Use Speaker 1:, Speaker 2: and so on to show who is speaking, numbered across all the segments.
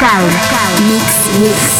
Speaker 1: again.
Speaker 2: Mix Mix.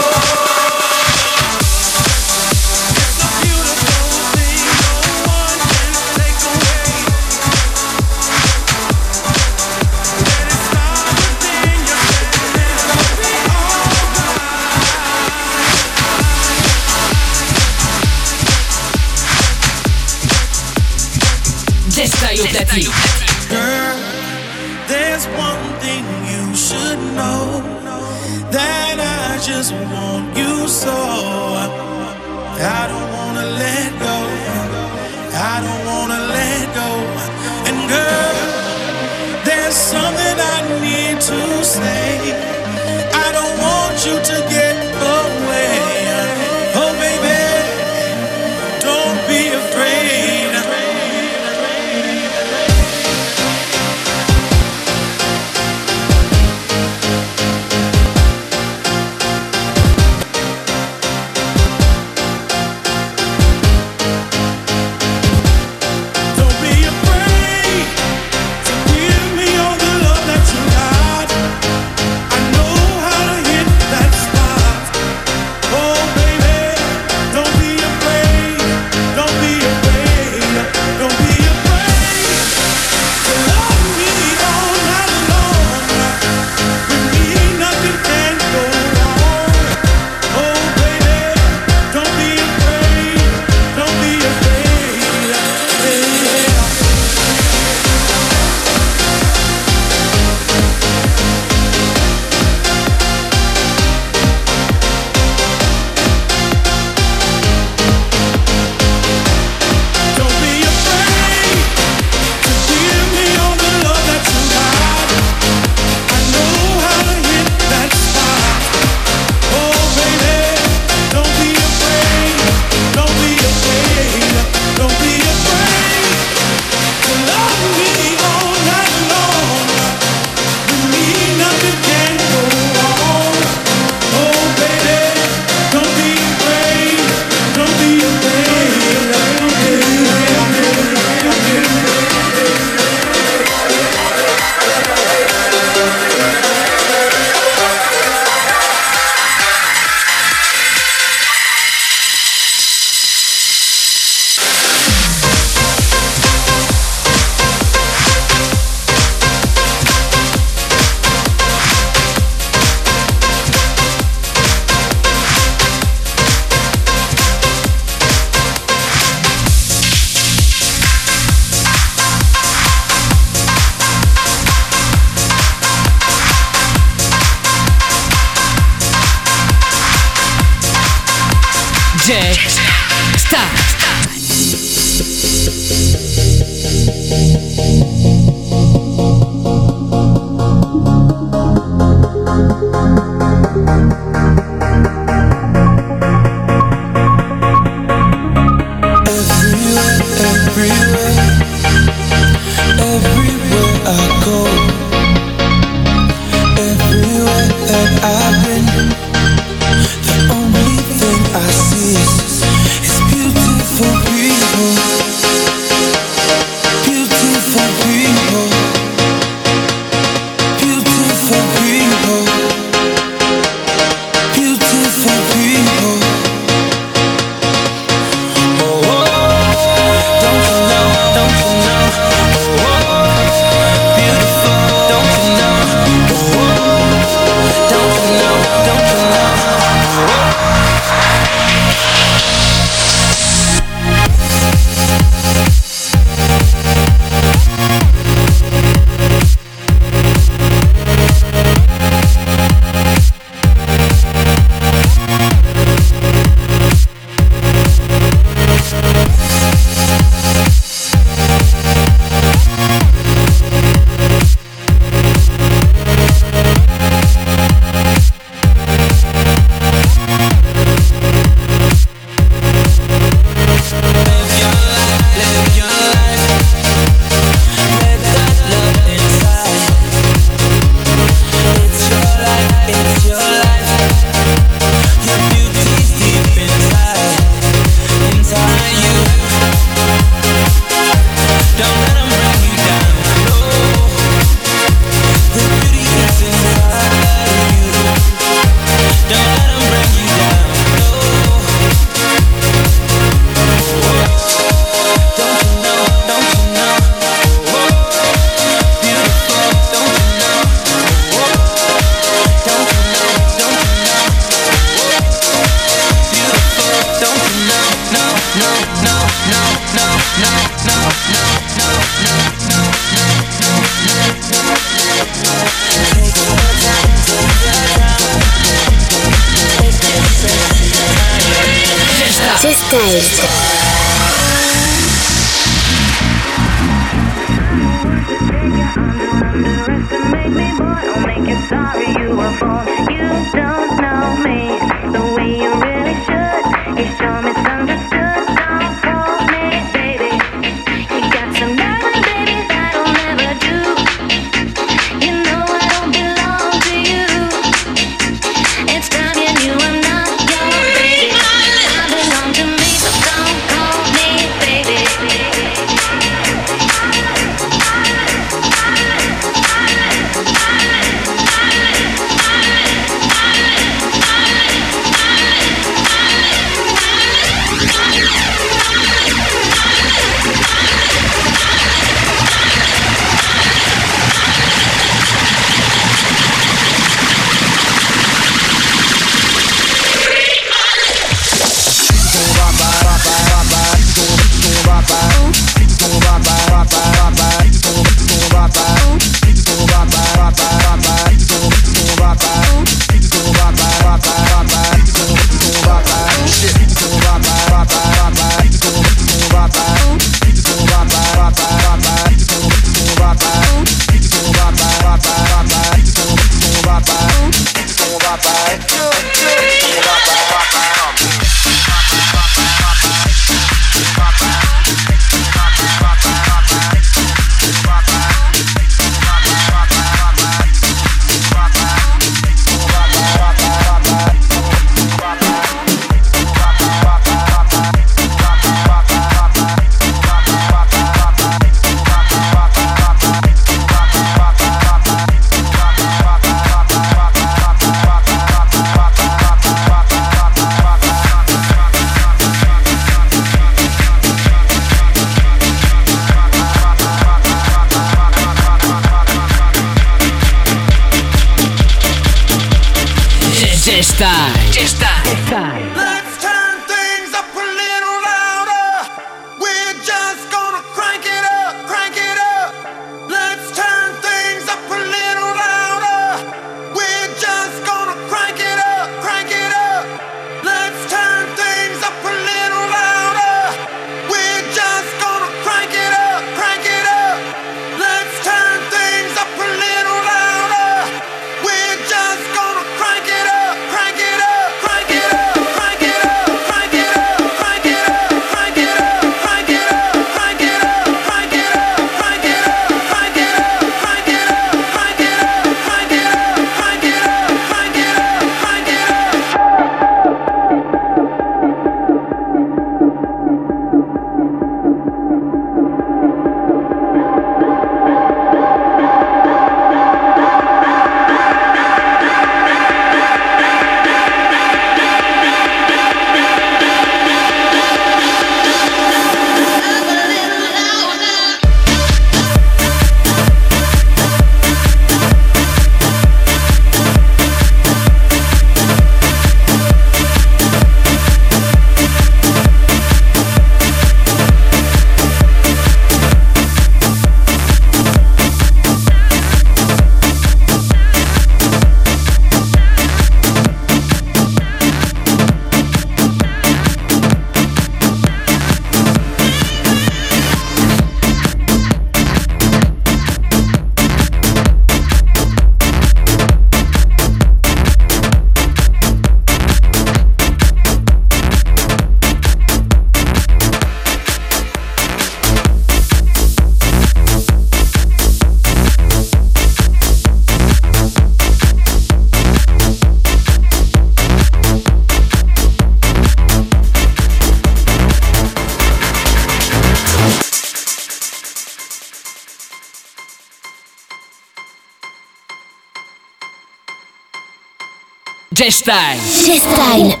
Speaker 3: J-Style. J-Style.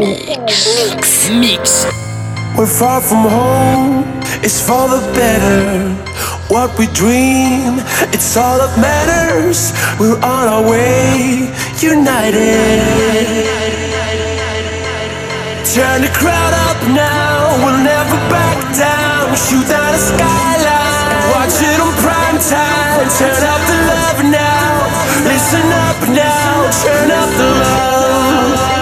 Speaker 3: Mix. Mix.
Speaker 2: We're far from home, it's for the better. What we dream, it's all that matters. We're on our way, united. Turn the crowd up now, we'll never back down. We shoot down the skyline, watch it on prime time. Turn up the love now, listen up now, turn up the love.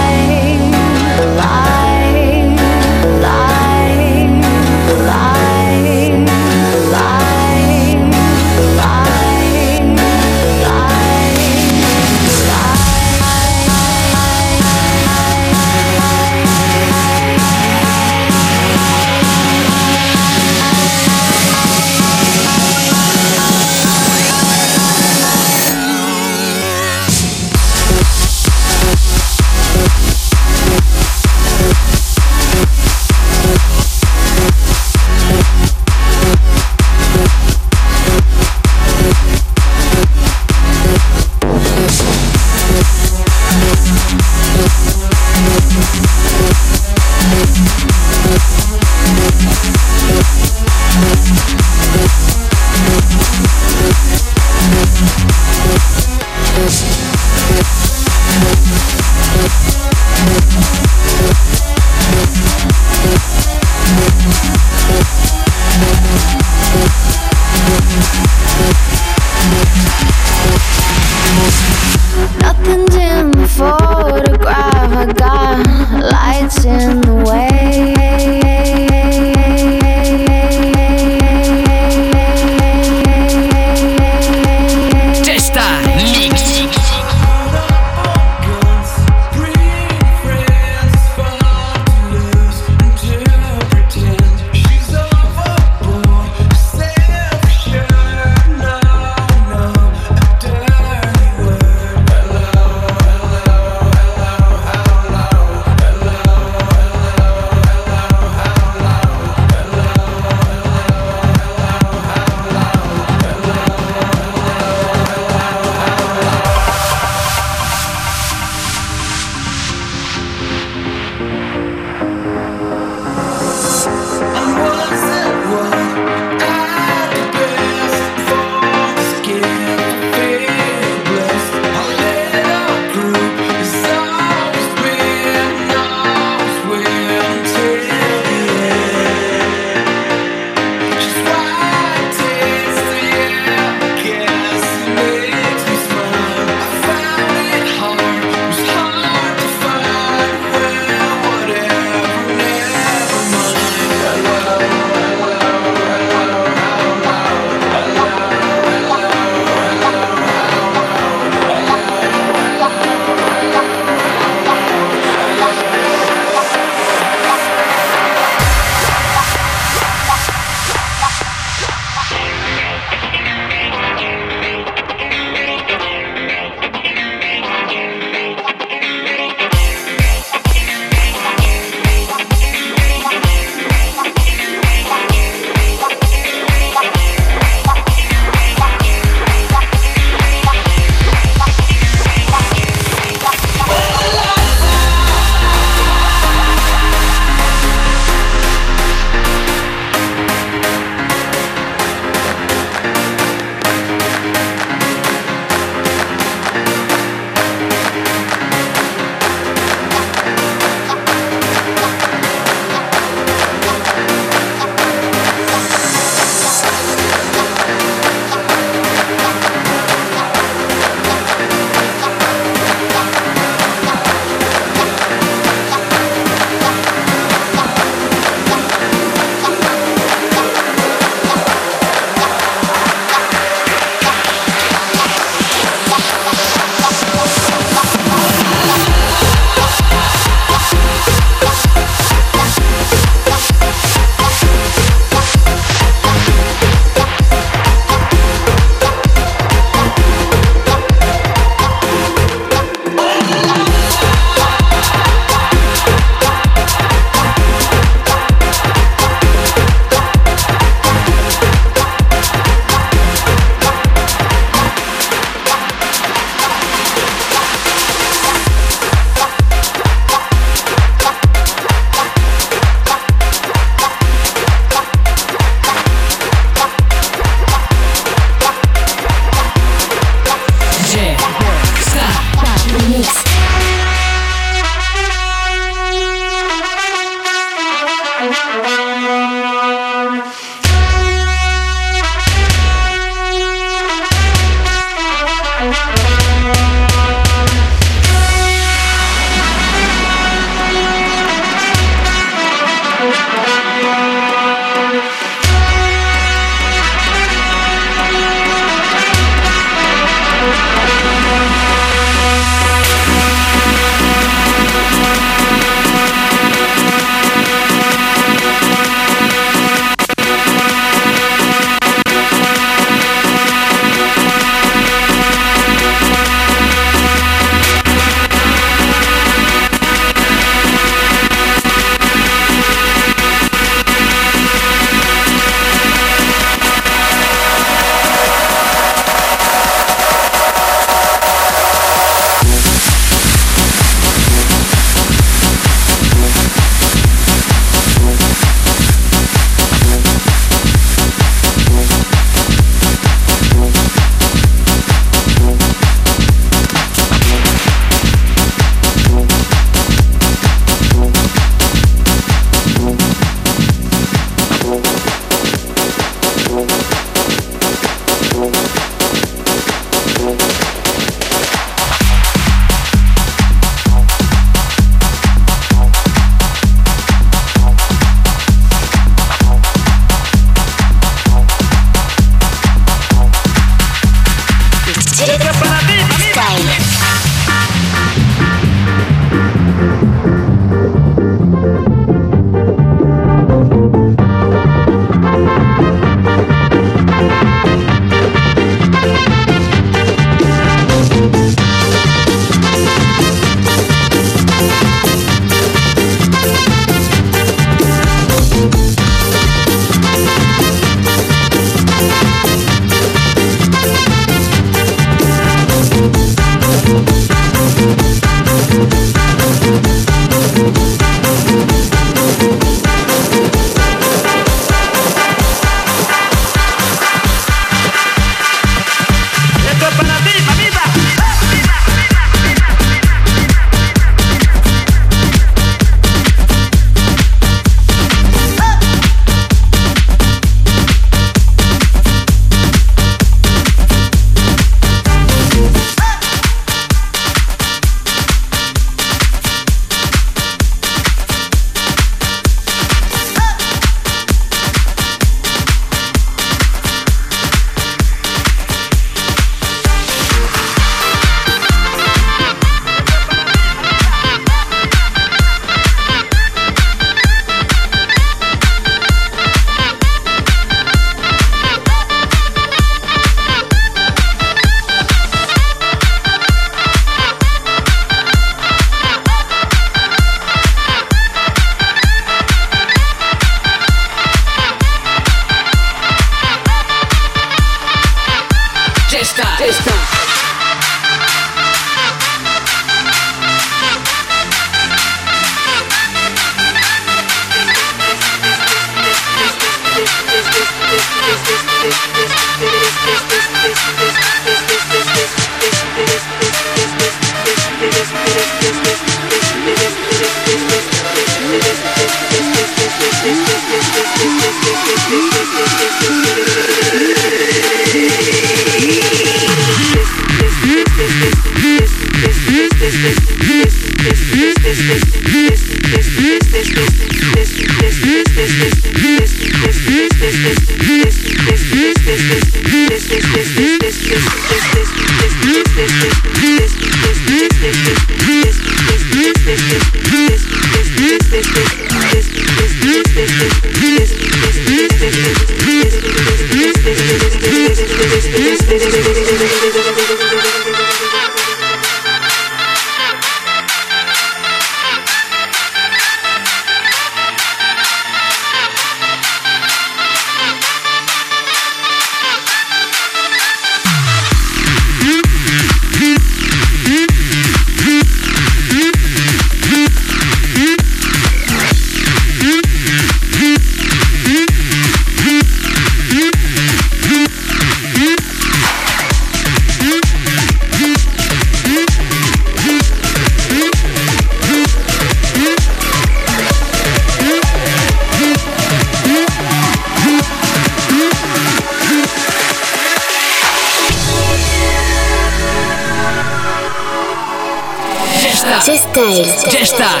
Speaker 3: J-Style. J-Style.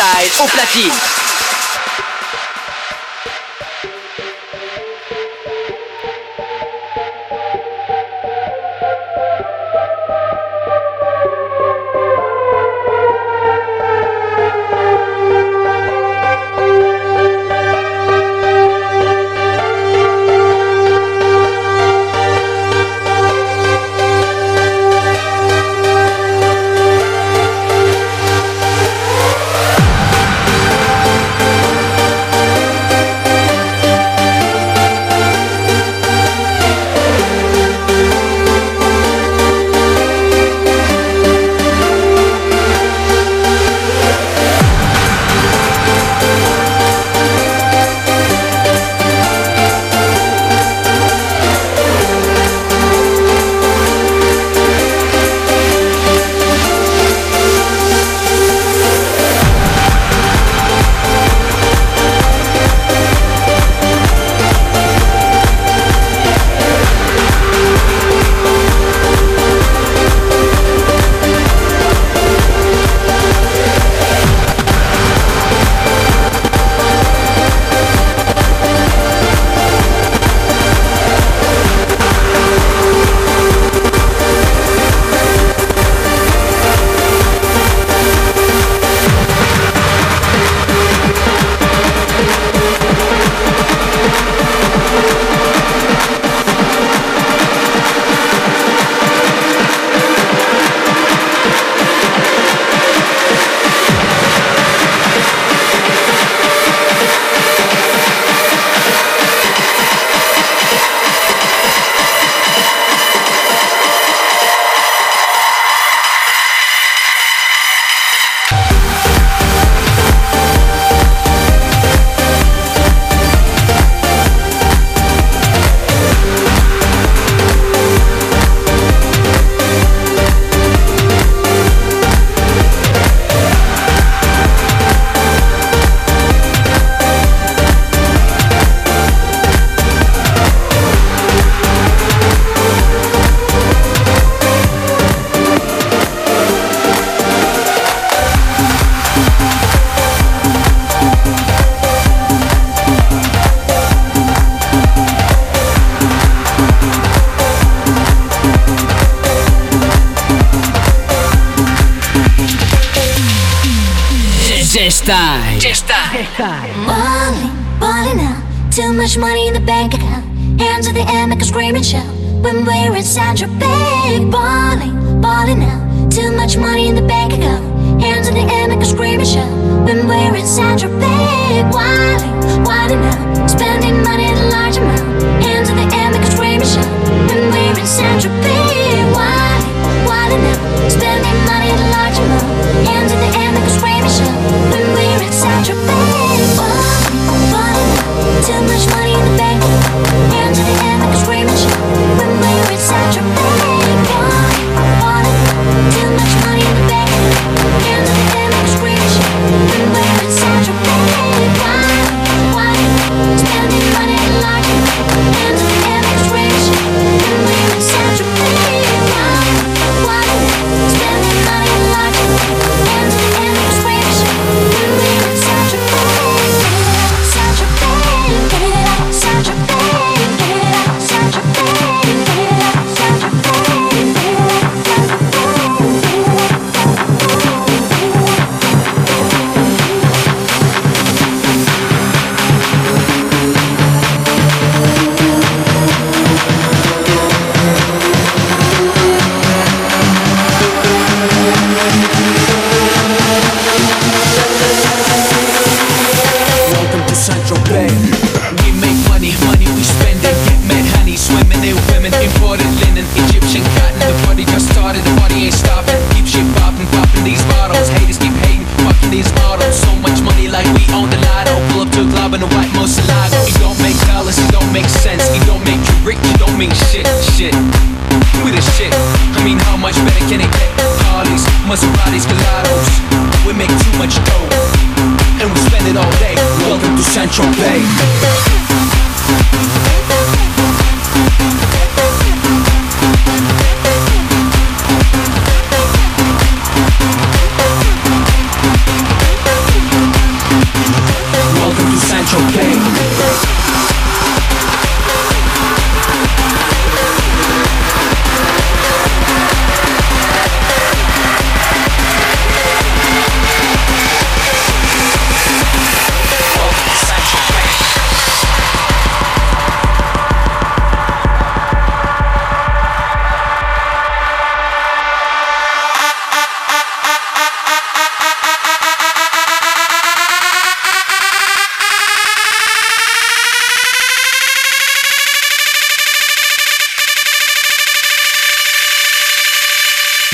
Speaker 4: Au platine.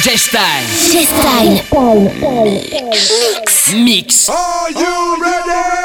Speaker 2: G-Style.
Speaker 3: G-Style.
Speaker 2: Mix. Mix.
Speaker 5: Are you ready?